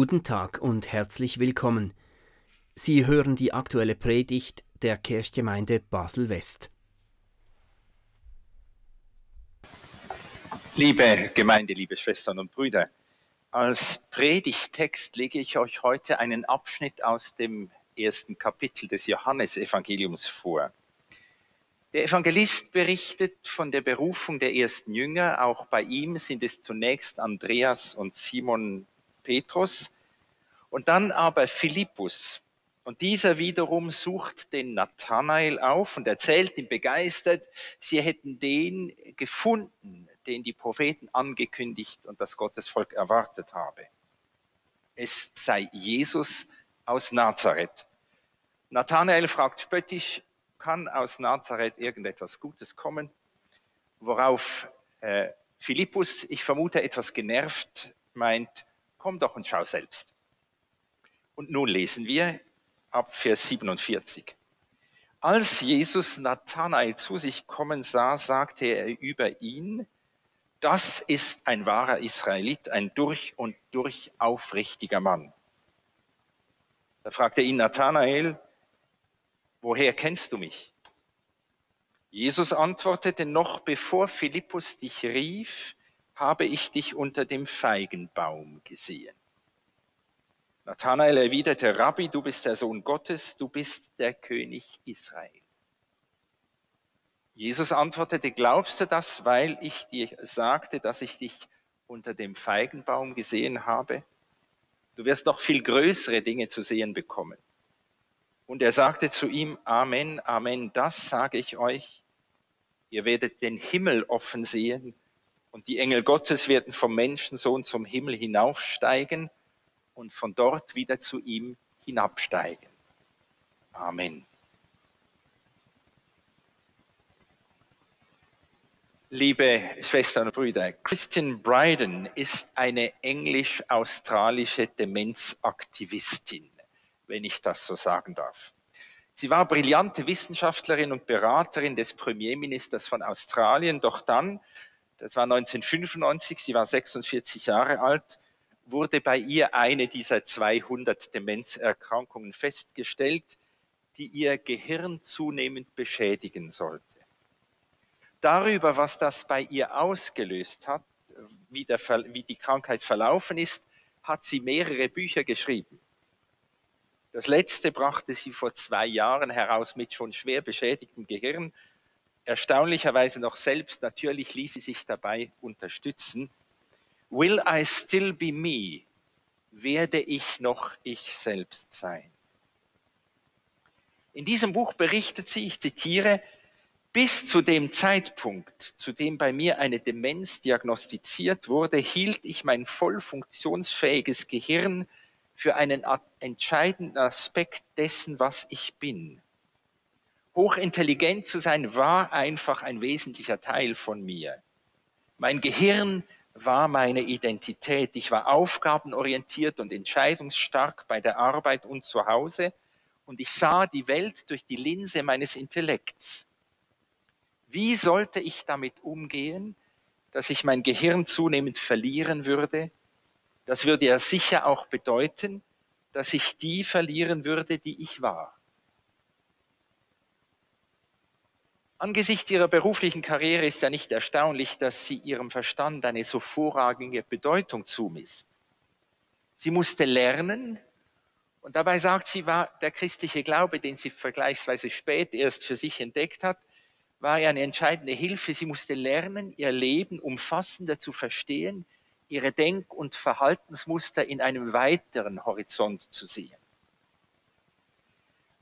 Guten Tag und herzlich willkommen. Sie hören die aktuelle Predigt der Kirchgemeinde Basel-West. Liebe Gemeinde, liebe Schwestern und Brüder, als Predigtext lege ich euch heute einen Abschnitt aus dem ersten Kapitel des Johannesevangeliums vor. Der Evangelist berichtet von der Berufung der ersten Jünger. Auch bei ihm sind es zunächst Andreas und Simon Petrus und dann aber Philippus. Und dieser wiederum sucht den Nathanael auf und erzählt ihm begeistert, sie hätten den gefunden, den die Propheten angekündigt und das Gottesvolk erwartet habe. Es sei Jesus aus Nazareth. Nathanael fragt spöttisch, kann aus Nazareth irgendetwas Gutes kommen? Worauf äh, Philippus, ich vermute etwas genervt, meint, komm doch und schau selbst. Und nun lesen wir ab Vers 47. Als Jesus Nathanael zu sich kommen sah, sagte er über ihn, das ist ein wahrer Israelit, ein durch und durch aufrichtiger Mann. Da fragte ihn Nathanael, woher kennst du mich? Jesus antwortete, noch bevor Philippus dich rief, habe ich dich unter dem Feigenbaum gesehen. Nathanael erwiderte, Rabbi, du bist der Sohn Gottes, du bist der König Israels. Jesus antwortete, glaubst du das, weil ich dir sagte, dass ich dich unter dem Feigenbaum gesehen habe? Du wirst noch viel größere Dinge zu sehen bekommen. Und er sagte zu ihm, Amen, Amen, das sage ich euch. Ihr werdet den Himmel offen sehen und die Engel Gottes werden vom Menschensohn zum Himmel hinaufsteigen und von dort wieder zu ihm hinabsteigen. Amen. Liebe Schwestern und Brüder, Christian Bryden ist eine englisch-australische Demenzaktivistin wenn ich das so sagen darf. Sie war brillante Wissenschaftlerin und Beraterin des Premierministers von Australien, doch dann, das war 1995, sie war 46 Jahre alt, wurde bei ihr eine dieser 200 Demenzerkrankungen festgestellt, die ihr Gehirn zunehmend beschädigen sollte. Darüber, was das bei ihr ausgelöst hat, wie, der, wie die Krankheit verlaufen ist, hat sie mehrere Bücher geschrieben. Das letzte brachte sie vor zwei Jahren heraus mit schon schwer beschädigtem Gehirn. Erstaunlicherweise noch selbst, natürlich ließ sie sich dabei unterstützen. Will I still be me? Werde ich noch ich selbst sein? In diesem Buch berichtet sie, ich zitiere, bis zu dem Zeitpunkt, zu dem bei mir eine Demenz diagnostiziert wurde, hielt ich mein voll funktionsfähiges Gehirn für einen entscheidenden Aspekt dessen, was ich bin. Hochintelligent zu sein war einfach ein wesentlicher Teil von mir. Mein Gehirn war meine Identität. Ich war aufgabenorientiert und entscheidungsstark bei der Arbeit und zu Hause und ich sah die Welt durch die Linse meines Intellekts. Wie sollte ich damit umgehen, dass ich mein Gehirn zunehmend verlieren würde, das würde ja sicher auch bedeuten, dass ich die verlieren würde, die ich war. Angesichts ihrer beruflichen Karriere ist ja nicht erstaunlich, dass sie ihrem Verstand eine so vorragende Bedeutung zumisst. Sie musste lernen, und dabei sagt sie, war der christliche Glaube, den sie vergleichsweise spät erst für sich entdeckt hat, war ja eine entscheidende Hilfe. Sie musste lernen, ihr Leben umfassender zu verstehen, ihre Denk- und Verhaltensmuster in einem weiteren Horizont zu sehen.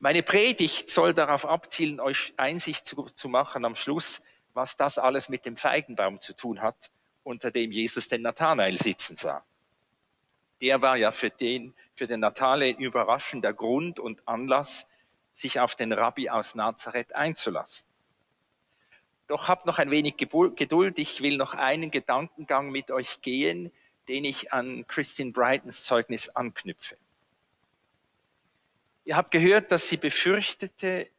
Meine Predigt soll darauf abzielen, euch Einsicht zu, zu, machen am Schluss, was das alles mit dem Feigenbaum zu tun hat, unter dem Jesus den Nathanael sitzen sah. Der war ja für den, für den Nathanael überraschender Grund und Anlass, sich auf den Rabbi aus Nazareth einzulassen. Doch habt noch ein wenig Geduld. Ich will noch einen Gedankengang mit euch gehen, den ich an Christine Brightons Zeugnis anknüpfe. Ihr habt gehört, dass sie befürchtete,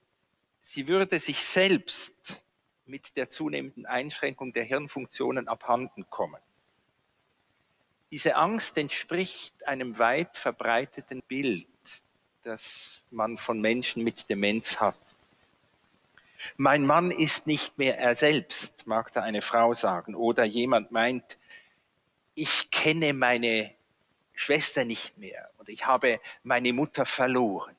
sie würde sich selbst mit der zunehmenden Einschränkung der Hirnfunktionen abhanden kommen. Diese Angst entspricht einem weit verbreiteten Bild, das man von Menschen mit Demenz hat. Mein Mann ist nicht mehr er selbst, mag da eine Frau sagen. Oder jemand meint, ich kenne meine Schwester nicht mehr und ich habe meine Mutter verloren.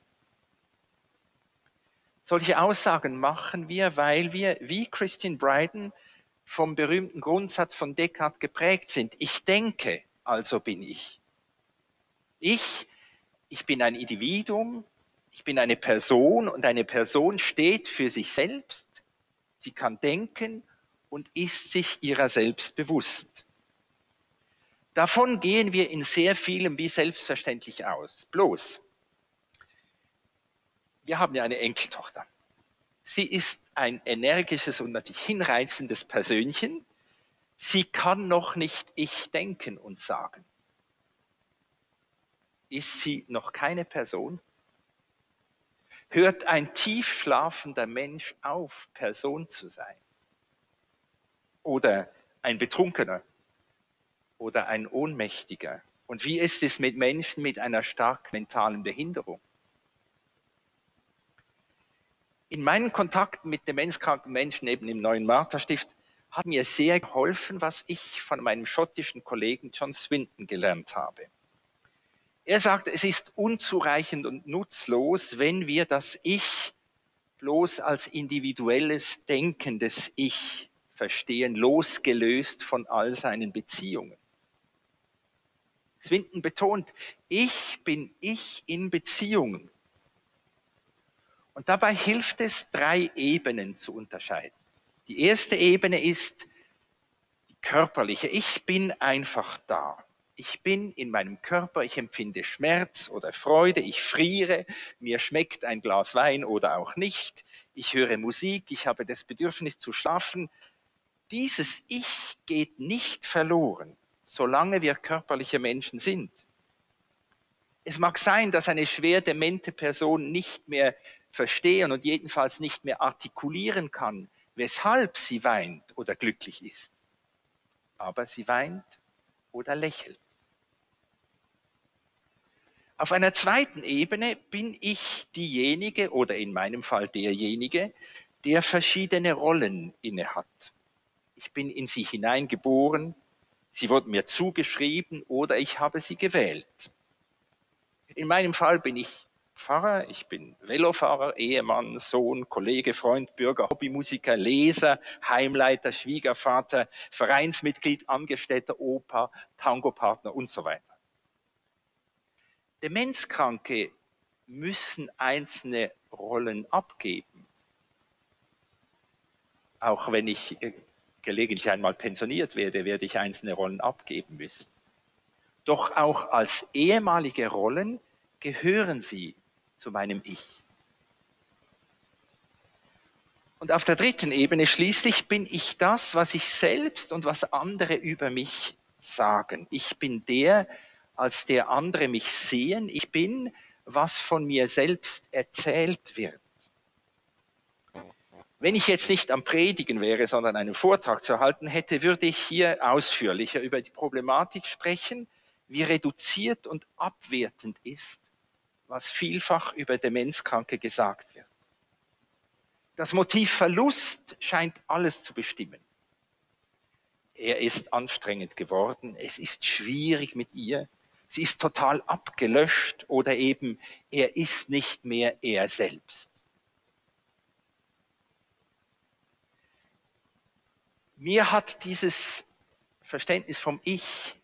Solche Aussagen machen wir, weil wir, wie Christian Bryden, vom berühmten Grundsatz von Descartes geprägt sind. Ich denke, also bin ich. Ich, ich bin ein Individuum, ich bin eine Person und eine Person steht für sich selbst, sie kann denken und ist sich ihrer selbst bewusst. Davon gehen wir in sehr vielem wie selbstverständlich aus. Bloß, wir haben ja eine Enkeltochter. Sie ist ein energisches und natürlich hinreizendes Persönchen. Sie kann noch nicht ich denken und sagen. Ist sie noch keine Person? hört ein tief schlafender Mensch auf, Person zu sein. Oder ein Betrunkener oder ein Ohnmächtiger. Und wie ist es mit Menschen mit einer stark mentalen Behinderung? In meinen Kontakten mit demenzkranken Menschen eben im neuen Martha-Stift hat mir sehr geholfen, was ich von meinem schottischen Kollegen John Swinton gelernt habe. Er sagt, es ist unzureichend und nutzlos, wenn wir das Ich bloß als individuelles, denkendes Ich verstehen, losgelöst von all seinen Beziehungen. Swinton betont, ich bin ich in Beziehungen. Und dabei hilft es, drei Ebenen zu unterscheiden. Die erste Ebene ist die körperliche. Ich bin einfach da. Ich bin in meinem Körper, ich empfinde Schmerz oder Freude, ich friere, mir schmeckt ein Glas Wein oder auch nicht, ich höre Musik, ich habe das Bedürfnis zu schlafen. Dieses Ich geht nicht verloren, solange wir körperliche Menschen sind. Es mag sein, dass eine schwer demente Person nicht mehr verstehen und jedenfalls nicht mehr artikulieren kann, weshalb sie weint oder glücklich ist. Aber sie weint oder lächelt. Auf einer zweiten Ebene bin ich diejenige oder in meinem Fall derjenige, der verschiedene Rollen innehat. Ich bin in sie hineingeboren, sie wurden mir zugeschrieben oder ich habe sie gewählt. In meinem Fall bin ich Pfarrer, ich bin Velofahrer, Ehemann, Sohn, Kollege, Freund, Bürger, Hobbymusiker, Leser, Heimleiter, Schwiegervater, Vereinsmitglied, Angestellter, Opa, Tangopartner und so weiter. Demenzkranke müssen einzelne Rollen abgeben. Auch wenn ich äh, gelegentlich einmal pensioniert werde, werde ich einzelne Rollen abgeben müssen. Doch auch als ehemalige Rollen gehören sie zu meinem Ich. Und auf der dritten Ebene schließlich bin ich das, was ich selbst und was andere über mich sagen. Ich bin der, als der andere mich sehen. Ich bin, was von mir selbst erzählt wird. Wenn ich jetzt nicht am Predigen wäre, sondern einen Vortrag zu halten hätte, würde ich hier ausführlicher über die Problematik sprechen, wie reduziert und abwertend ist, was vielfach über Demenzkranke gesagt wird. Das Motiv Verlust scheint alles zu bestimmen. Er ist anstrengend geworden, es ist schwierig mit ihr, sie ist total abgelöscht oder eben er ist nicht mehr er selbst. Mir hat dieses Verständnis vom Ich,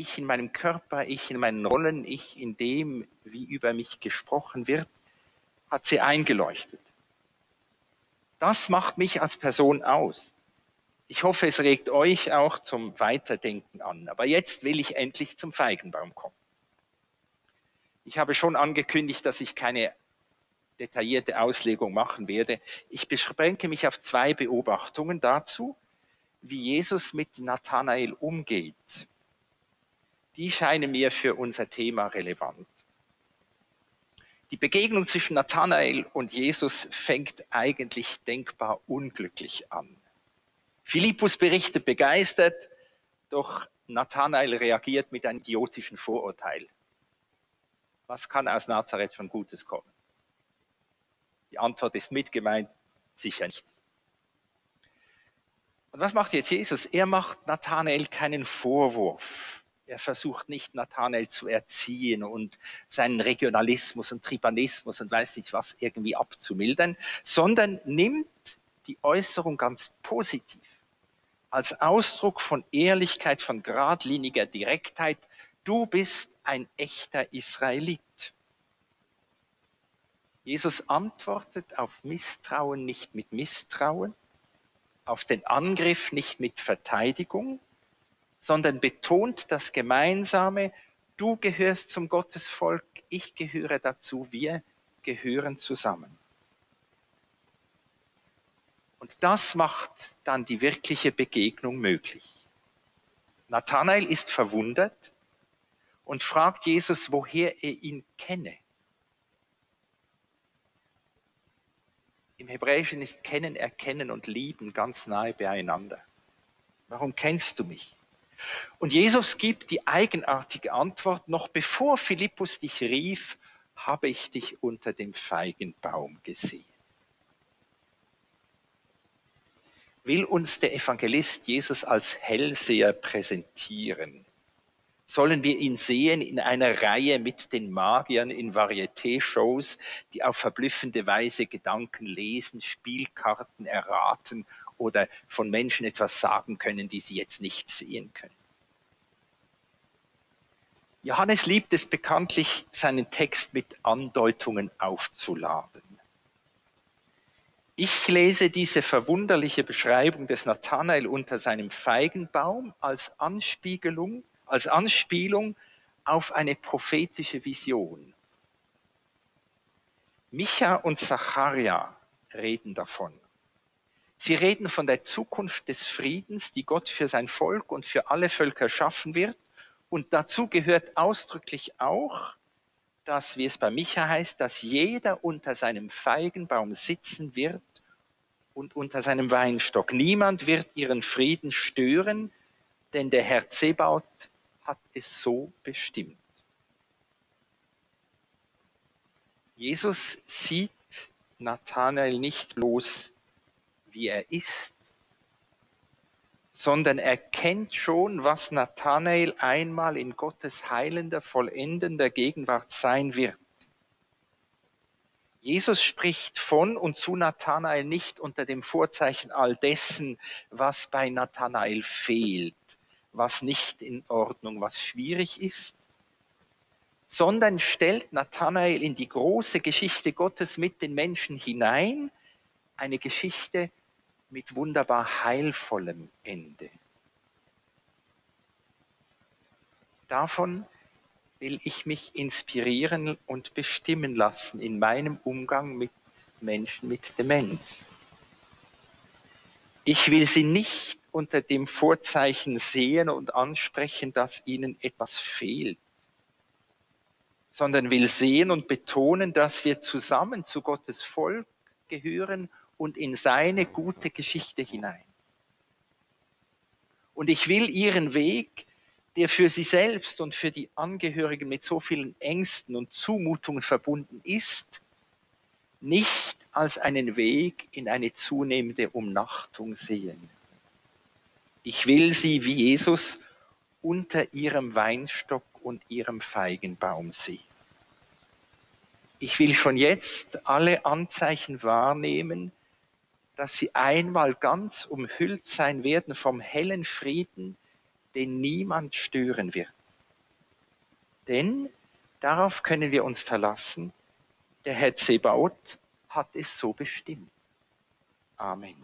ich in meinem Körper, ich in meinen Rollen, ich in dem, wie über mich gesprochen wird, hat sie eingeleuchtet. Das macht mich als Person aus. Ich hoffe, es regt euch auch zum Weiterdenken an. Aber jetzt will ich endlich zum Feigenbaum kommen. Ich habe schon angekündigt, dass ich keine detaillierte Auslegung machen werde. Ich beschränke mich auf zwei Beobachtungen dazu, wie Jesus mit Nathanael umgeht. Die scheinen mir für unser Thema relevant. Die Begegnung zwischen Nathanael und Jesus fängt eigentlich denkbar unglücklich an. Philippus berichtet begeistert, doch Nathanael reagiert mit einem idiotischen Vorurteil. Was kann aus Nazareth schon Gutes kommen? Die Antwort ist mitgemeint, sicher nichts. Und was macht jetzt Jesus? Er macht Nathanael keinen Vorwurf. Er versucht nicht, Nathanael zu erziehen und seinen Regionalismus und Tripanismus und weiß nicht was irgendwie abzumildern, sondern nimmt die Äußerung ganz positiv als Ausdruck von Ehrlichkeit, von geradliniger Direktheit. Du bist ein echter Israelit. Jesus antwortet auf Misstrauen nicht mit Misstrauen, auf den Angriff nicht mit Verteidigung, sondern betont das Gemeinsame, du gehörst zum Gottesvolk, ich gehöre dazu, wir gehören zusammen. Und das macht dann die wirkliche Begegnung möglich. Nathanael ist verwundert und fragt Jesus, woher er ihn kenne. Im Hebräischen ist kennen, erkennen und lieben ganz nahe beieinander. Warum kennst du mich? Und Jesus gibt die eigenartige Antwort, noch bevor Philippus dich rief, habe ich dich unter dem Feigenbaum gesehen. Will uns der Evangelist Jesus als Hellseher präsentieren? sollen wir ihn sehen in einer Reihe mit den Magiern in Varieté-Shows, die auf verblüffende Weise Gedanken lesen, Spielkarten erraten oder von Menschen etwas sagen können, die sie jetzt nicht sehen können. Johannes liebt es bekanntlich, seinen Text mit Andeutungen aufzuladen. Ich lese diese verwunderliche Beschreibung des Nathanael unter seinem Feigenbaum als Anspiegelung als Anspielung auf eine prophetische Vision. Micha und Zacharia reden davon. Sie reden von der Zukunft des Friedens, die Gott für sein Volk und für alle Völker schaffen wird. Und dazu gehört ausdrücklich auch, dass, wie es bei Micha heißt, dass jeder unter seinem Feigenbaum sitzen wird und unter seinem Weinstock. Niemand wird ihren Frieden stören, denn der Herr Zebaut hat es so bestimmt. Jesus sieht Nathanael nicht bloß, wie er ist, sondern er kennt schon, was Nathanael einmal in Gottes heilender, vollendender Gegenwart sein wird. Jesus spricht von und zu Nathanael nicht unter dem Vorzeichen all dessen, was bei Nathanael fehlt, was nicht in Ordnung, was schwierig ist, sondern stellt Nathanael in die große Geschichte Gottes mit den Menschen hinein, eine Geschichte mit wunderbar heilvollem Ende. Davon will ich mich inspirieren und bestimmen lassen in meinem Umgang mit Menschen mit Demenz. Ich will sie nicht unter dem Vorzeichen sehen und ansprechen, dass ihnen etwas fehlt, sondern will sehen und betonen, dass wir zusammen zu Gottes Volk gehören und in seine gute Geschichte hinein. Und ich will ihren Weg, der für sie selbst und für die Angehörigen mit so vielen Ängsten und Zumutungen verbunden ist, nicht als einen Weg in eine zunehmende Umnachtung sehen. Ich will sie wie Jesus unter ihrem Weinstock und ihrem Feigenbaum sehen. Ich will schon jetzt alle Anzeichen wahrnehmen, dass sie einmal ganz umhüllt sein werden vom hellen Frieden, den niemand stören wird. Denn darauf können wir uns verlassen, der Herr Zebaut hat es so bestimmt. Amen.